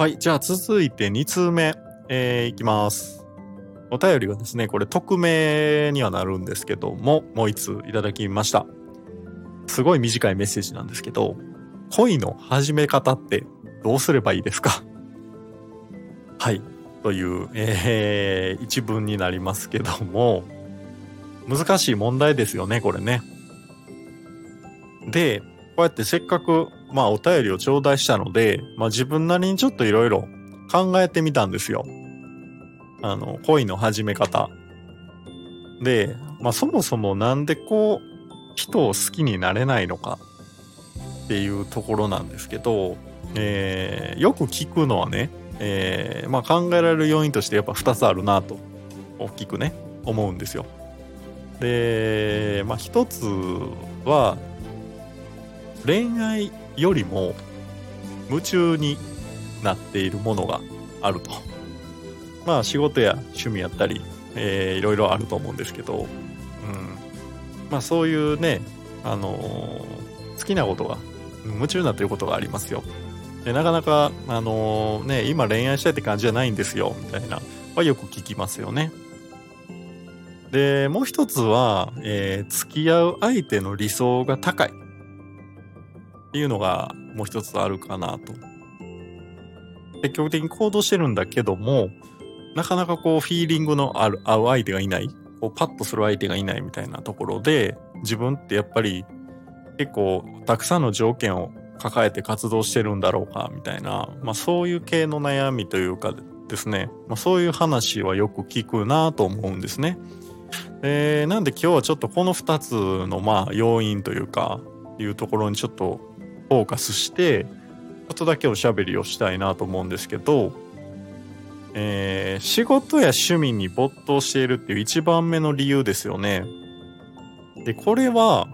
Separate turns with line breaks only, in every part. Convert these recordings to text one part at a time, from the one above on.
はい。じゃあ続いて2通目、えー、いきます。お便りがですね、これ匿名にはなるんですけども、もう1通いただきました。すごい短いメッセージなんですけど、恋の始め方ってどうすればいいですか？はい。という、えー、一文になりますけども、難しい問題ですよね、これね。で、こうやってせっかく、まあお便りを頂戴したので、まあ自分なりにちょっといろいろ考えてみたんですよ。あの、恋の始め方。で、まあそもそもなんでこう、人を好きになれないのかっていうところなんですけど、えーよく聞くのはね、えーまあ考えられる要因としてやっぱ2つあるなと、大きくね、思うんですよ。で、まあ一つは、恋愛よりも夢中になっているものがあると。まあ仕事や趣味やったり、えーいろいろあると思うんですけど、うん。まあそういうね、あのー好きなことが、夢中になっていることがありますよ。でなかなか、あのーね、今恋愛したいって感じじゃないんですよ、みたいな、はよく聞きますよね。で、もう一つは、えー付き合う相手の理想が高い。っていうのがもう一つあるかなと。積極的に行動してるんだけども、なかなかこうフィーリングのある合う相手がいない、こうパッとする相手がいないみたいなところで、自分ってやっぱり結構たくさんの条件を抱えて活動してるんだろうかみたいな、まあそういう系の悩みというかですね、まあそういう話はよく聞くなと思うんですね。えーなんで今日はちょっとこの2つのまあ要因というか、いうところにちょっとフォーカスして、ちょっとだけおしゃべりをしたいなと思うんですけど、えー仕事や趣味に没頭しているっていう一番目の理由ですよね。で、これは、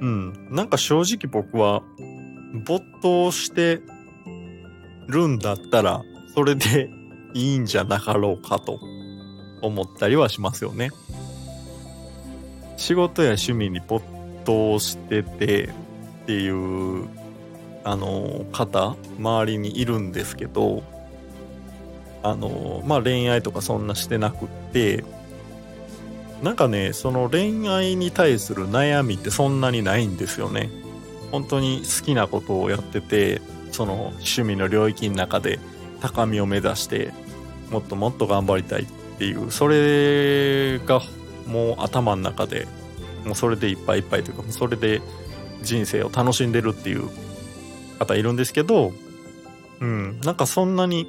うん、なんか正直僕は没頭してるんだったら、それで いいんじゃなかろうかと思ったりはしますよね。仕事や趣味に没頭しててっていう、あの、方、周りにいるんですけど、あの、まあ、恋愛とかそんなしてなくって、なんかね、その恋愛に対する悩みってそんなにないんですよね。本当に好きなことをやってて、その趣味の領域の中で高みを目指して、もっともっと頑張りたいっていう、それがもう頭の中で、もうそれでいっぱいいっぱいというか、もうそれで人生を楽しんでるっていう方いるんですけど、うん、なんかそんなに、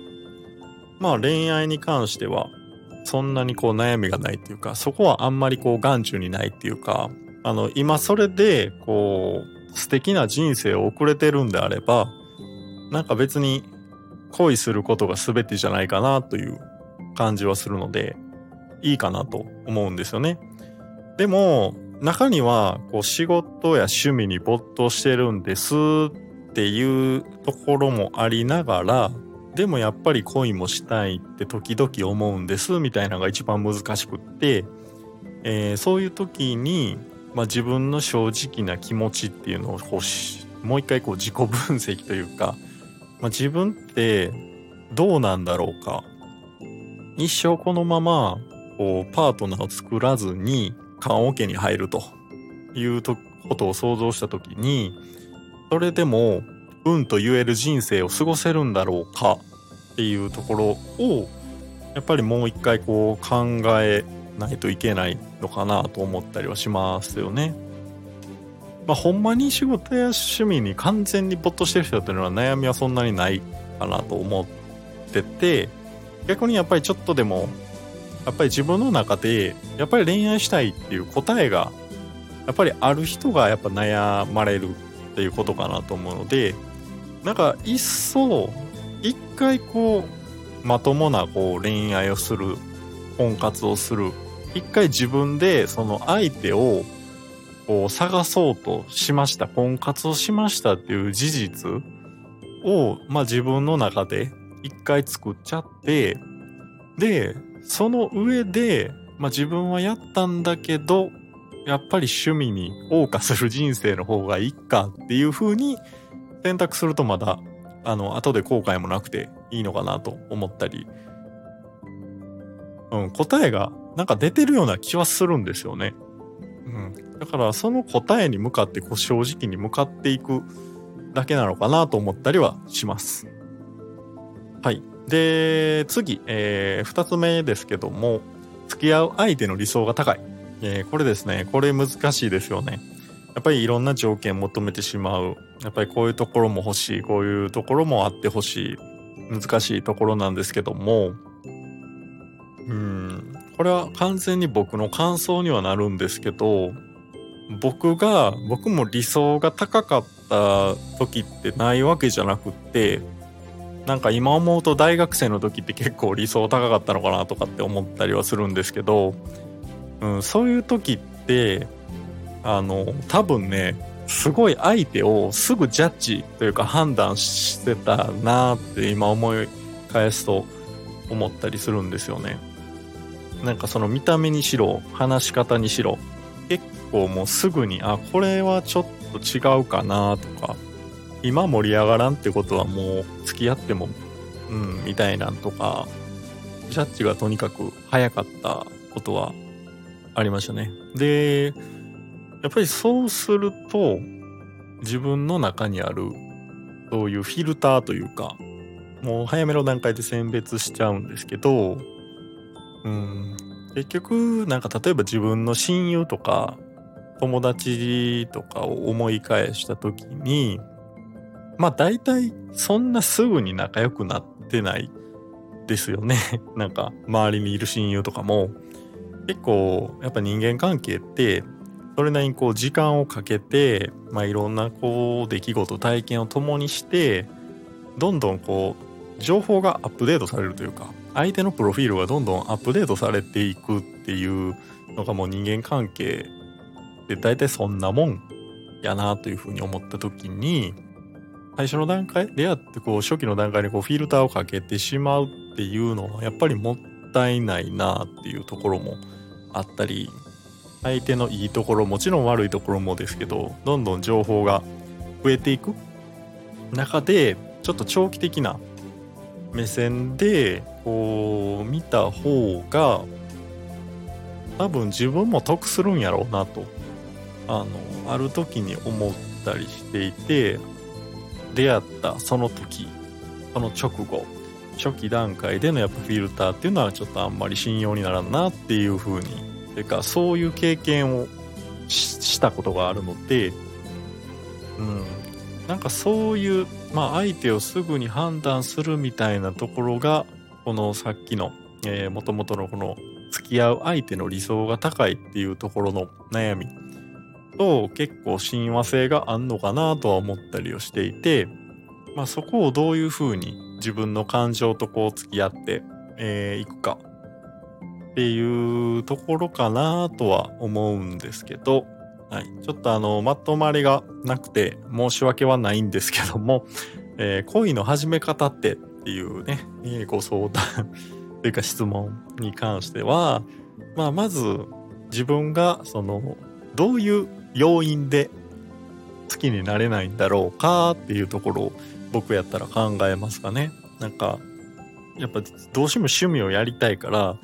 まあ恋愛に関しては、そんなにこう悩みがないっていうか、そこはあんまりこう眼中にないっていうか、あの、今それで、こう、素敵な人生を送れてるんであれば、なんか別に恋することが全てじゃないかなという感じはするので、いいかなと思うんですよね。でも、中には、こう、仕事や趣味に没頭してるんですっていうところもありながら、でもやっぱり恋もしたいって時々思うんですみたいなのが一番難しくって、えーそういう時に、まあ、自分の正直な気持ちっていうのをこうしもう一回こう自己分析というか、まあ、自分ってどうなんだろうか。一生このままこうパートナーを作らずに棺桶に入るというとことを想像した時にそれでもうんと言える人生を過ごせるんだろうかっていうところをやっぱりもう一回こう考えないといけないのかなと思ったりはしますよね。まあほんまに仕事や趣味に完全に没頭してる人っていうのは悩みはそんなにないかなと思ってて逆にやっぱりちょっとでもやっぱり自分の中でやっぱり恋愛したいっていう答えがやっぱりある人がやっぱ悩まれるっていうことかなと思うのでなんか一層一回こうまともなこう恋愛をする婚活をする一回自分でその相手をこう探そうとしました婚活をしましたっていう事実を、まあ、自分の中で一回作っちゃってでその上で、まあ、自分はやったんだけどやっぱり趣味に謳歌する人生の方がいいかっていう風に選択するとまだあの後で後悔もなくていいのかなと思ったり、うん、答えがなんか出てるような気はするんですよね。うん、だからその答えに向かってこう正直に向かっていくだけなのかなと思ったりはします。はい。で、次、えー、2つ目ですけども、付き合う相手の理想が高い。えー、これですね、これ難しいですよね。やっぱりいろんな条件求めてしまう。やっぱりこういうところも欲しい、こういうところもあってほしい。難しいところなんですけども、うん、これは完全に僕の感想にはなるんですけど、僕が、僕も理想が高かった時ってないわけじゃなくって、なんか今思うと大学生の時って結構理想高かったのかなとかって思ったりはするんですけど、うん、そういう時ってあの多分ねすごい相手をすぐジャッジというか判断してたなって今思い返すと思ったりするんですよね。なんかその見た目にしろ話し方にしろ結構もうすぐにあこれはちょっと違うかなとか今盛り上がらんってことはもう付き合っても、うん、みたいなんとか、ジャッジがとにかく早かったことはありましたね。で、やっぱりそうすると、自分の中にある、そういうフィルターというか、もう早めの段階で選別しちゃうんですけど、うん、結局、なんか例えば自分の親友とか、友達とかを思い返した時に、まあ大体そんなすぐに仲良くなってないですよね。なんか周りにいる親友とかも結構やっぱ人間関係ってそれなりにこう時間をかけて、まあ、いろんなこう出来事体験を共にしてどんどんこう情報がアップデートされるというか相手のプロフィールがどんどんアップデートされていくっていうのがもう人間関係で大体そんなもんやなというふうに思った時に最初の段階？出会ってこう初期の段階にこうフィルターをかけてしまうっていうのはやっぱりもったいないなっていうところもあったり相手のいいところもちろん悪いところもですけどどんどん情報が増えていく。中でちょっと長期的な目線でこう見た方が多分自分も得するんやろうなとあのある時に思ったりしていて出会ったその時その直後初期段階でのやっぱフィルターっていうのはちょっとあんまり信用にならんなっていう風にていうかそういう経験をしたことがあるのでうん。なんかそういうまあ相手をすぐに判断するみたいなところがこのさっきのもともとのこの付き合う相手の理想が高いっていうところの悩み。と結構親和性があんのかなとは思ったりをしていて、まあ、そこをどういうふうに自分の感情とこう付き合ってい、えー、くか。っていうところかなとは思うんですけど、はい、ちょっとあのまとまりがなくて申し訳はないんですけども、えー、恋の始め方ってっていうね、えー、ご相談というか質問に関しては、まあ、まず自分がそのどういう要因で好きになれないんだろうかっていうところを僕やったら考えますかね。なんか、やっぱどうしても趣味をやりたいから、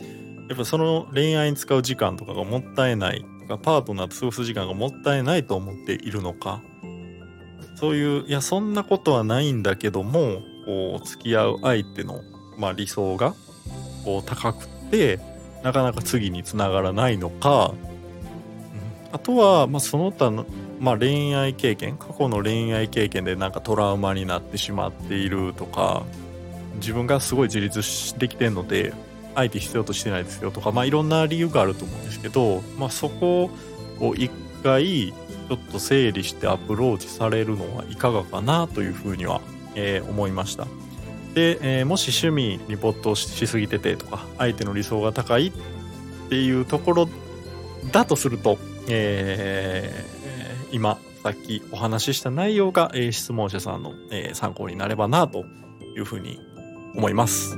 やっぱその恋愛に使う時間とかがもったいない、パートナーと過ごす時間がもったいないと思っているのか、そういう、いや、そんなことはないんだけども、こう、付き合う相手の、まあ理想が、こう、高くって、なかなか次につながらないのか、あとは、まあ、その他の、まあ、恋愛経験過去の恋愛経験でなんかトラウマになってしまっているとか自分がすごい自立できてんので相手必要としてないですよとか、まあ、いろんな理由があると思うんですけど、まあ、そこを一回ちょっと整理してアプローチされるのはいかがかなというふうには、えー、思いました。で、えー、もし趣味に没頭しすぎててとか相手の理想が高いっていうところだとするとえー、今、さっきお話しした内容が、えー、質問者さんの、えー、参考になればなというふうに思います。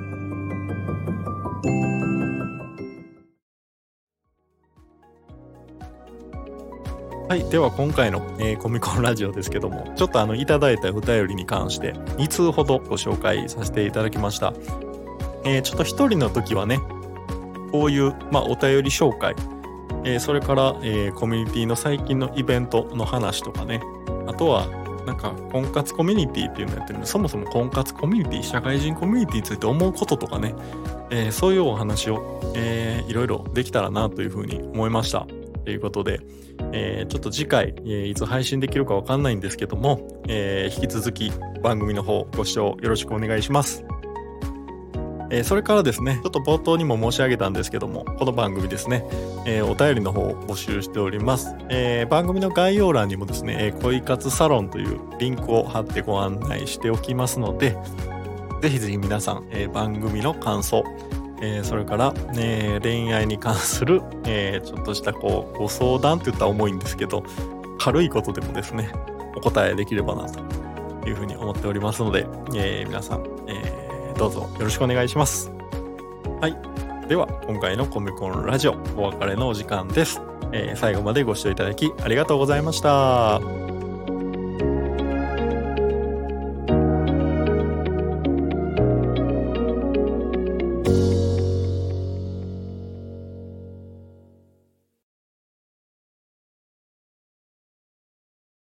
はい。では今回の、えーコミコンラジオですけども、ちょっとあの、いただいたお便りに関して、2通ほどご紹介させていただきました。えーちょっと一人の時はね、こういう、まあ、お便り紹介、えーそれから、えーコミュニティの最近のイベントの話とかね、あとは、なんか、婚活コミュニティっていうのやってるんで、そもそも婚活コミュニティ、社会人コミュニティについて思うこととかね、えーそういうお話を、えーいろいろできたらなというふうに思いました。ということで、えーちょっと次回、えーいつ配信できるかわかんないんですけども、えー引き続き番組の方ご視聴よろしくお願いします。えーそれからですね、ちょっと冒頭にも申し上げたんですけども、この番組ですね、えーお便りの方を募集しております。えー番組の概要欄にもですね、え恋活サロンというリンクを貼ってご案内しておきますので、ぜひぜひ皆さん、え番組の感想、えそれから、え恋愛に関する、えちょっとしたこうご相談って言ったら重いんですけど軽いことでもですねお答えできればなというふうに思っておりますので、え皆さん、えどうぞよろしくお願いします。はい。では今回のコミコンラジオお別れのお時間です。えー最後までご視聴いただきありがとうございました。